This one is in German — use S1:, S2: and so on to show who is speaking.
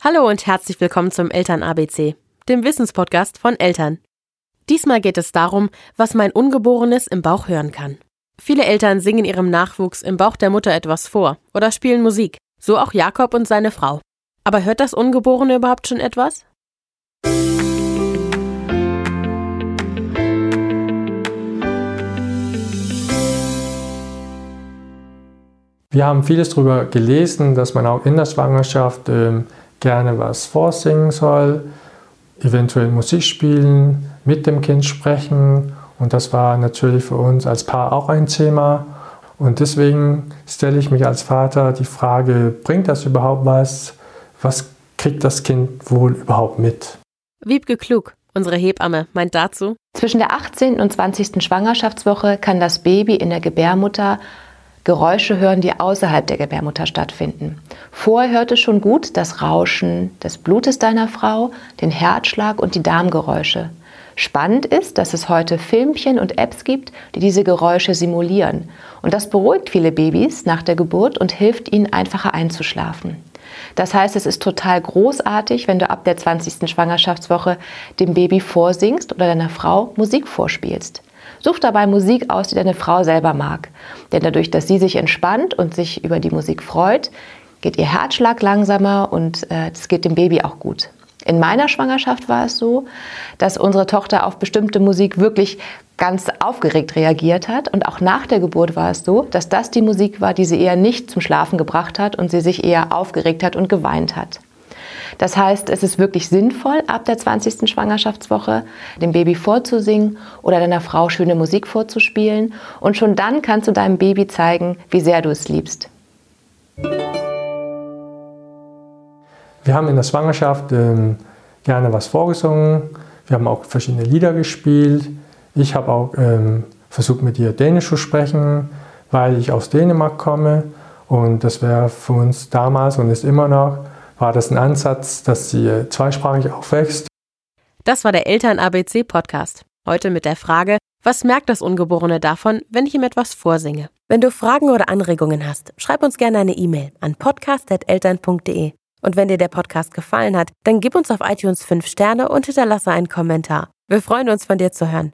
S1: Hallo und herzlich willkommen zum Eltern ABC, dem Wissenspodcast von Eltern. Diesmal geht es darum, was mein Ungeborenes im Bauch hören kann. Viele Eltern singen ihrem Nachwuchs im Bauch der Mutter etwas vor oder spielen Musik, so auch Jakob und seine Frau. Aber hört das Ungeborene überhaupt schon etwas?
S2: Wir haben vieles darüber gelesen, dass man auch in der Schwangerschaft äh, gerne was vorsingen soll, eventuell Musik spielen, mit dem Kind sprechen. Und das war natürlich für uns als Paar auch ein Thema. Und deswegen stelle ich mich als Vater die Frage, bringt das überhaupt was? Was kriegt das Kind wohl überhaupt mit?
S1: Wiebke Klug, unsere Hebamme, meint dazu.
S3: Zwischen der 18. und 20. Schwangerschaftswoche kann das Baby in der Gebärmutter Geräusche hören, die außerhalb der Gebärmutter stattfinden. Vorher hört es schon gut das Rauschen des Blutes deiner Frau, den Herzschlag und die Darmgeräusche. Spannend ist, dass es heute Filmchen und Apps gibt, die diese Geräusche simulieren. Und das beruhigt viele Babys nach der Geburt und hilft ihnen einfacher einzuschlafen. Das heißt, es ist total großartig, wenn du ab der 20. Schwangerschaftswoche dem Baby vorsingst oder deiner Frau Musik vorspielst. Such dabei Musik aus, die deine Frau selber mag. Denn dadurch, dass sie sich entspannt und sich über die Musik freut, geht ihr Herzschlag langsamer und es äh, geht dem Baby auch gut. In meiner Schwangerschaft war es so, dass unsere Tochter auf bestimmte Musik wirklich ganz aufgeregt reagiert hat. Und auch nach der Geburt war es so, dass das die Musik war, die sie eher nicht zum Schlafen gebracht hat und sie sich eher aufgeregt hat und geweint hat. Das heißt, es ist wirklich sinnvoll, ab der 20. Schwangerschaftswoche dem Baby vorzusingen oder deiner Frau schöne Musik vorzuspielen. Und schon dann kannst du deinem Baby zeigen, wie sehr du es liebst.
S2: Wir haben in der Schwangerschaft ähm, gerne was vorgesungen. Wir haben auch verschiedene Lieder gespielt. Ich habe auch ähm, versucht, mit ihr Dänisch zu sprechen, weil ich aus Dänemark komme. Und das wäre für uns damals und ist immer noch war das ein Ansatz, dass sie zweisprachig aufwächst.
S1: Das war der Eltern-ABC-Podcast. Heute mit der Frage, was merkt das Ungeborene davon, wenn ich ihm etwas vorsinge? Wenn du Fragen oder Anregungen hast, schreib uns gerne eine E-Mail an podcast.eltern.de. Und wenn dir der Podcast gefallen hat, dann gib uns auf iTunes 5 Sterne und hinterlasse einen Kommentar. Wir freuen uns, von dir zu hören.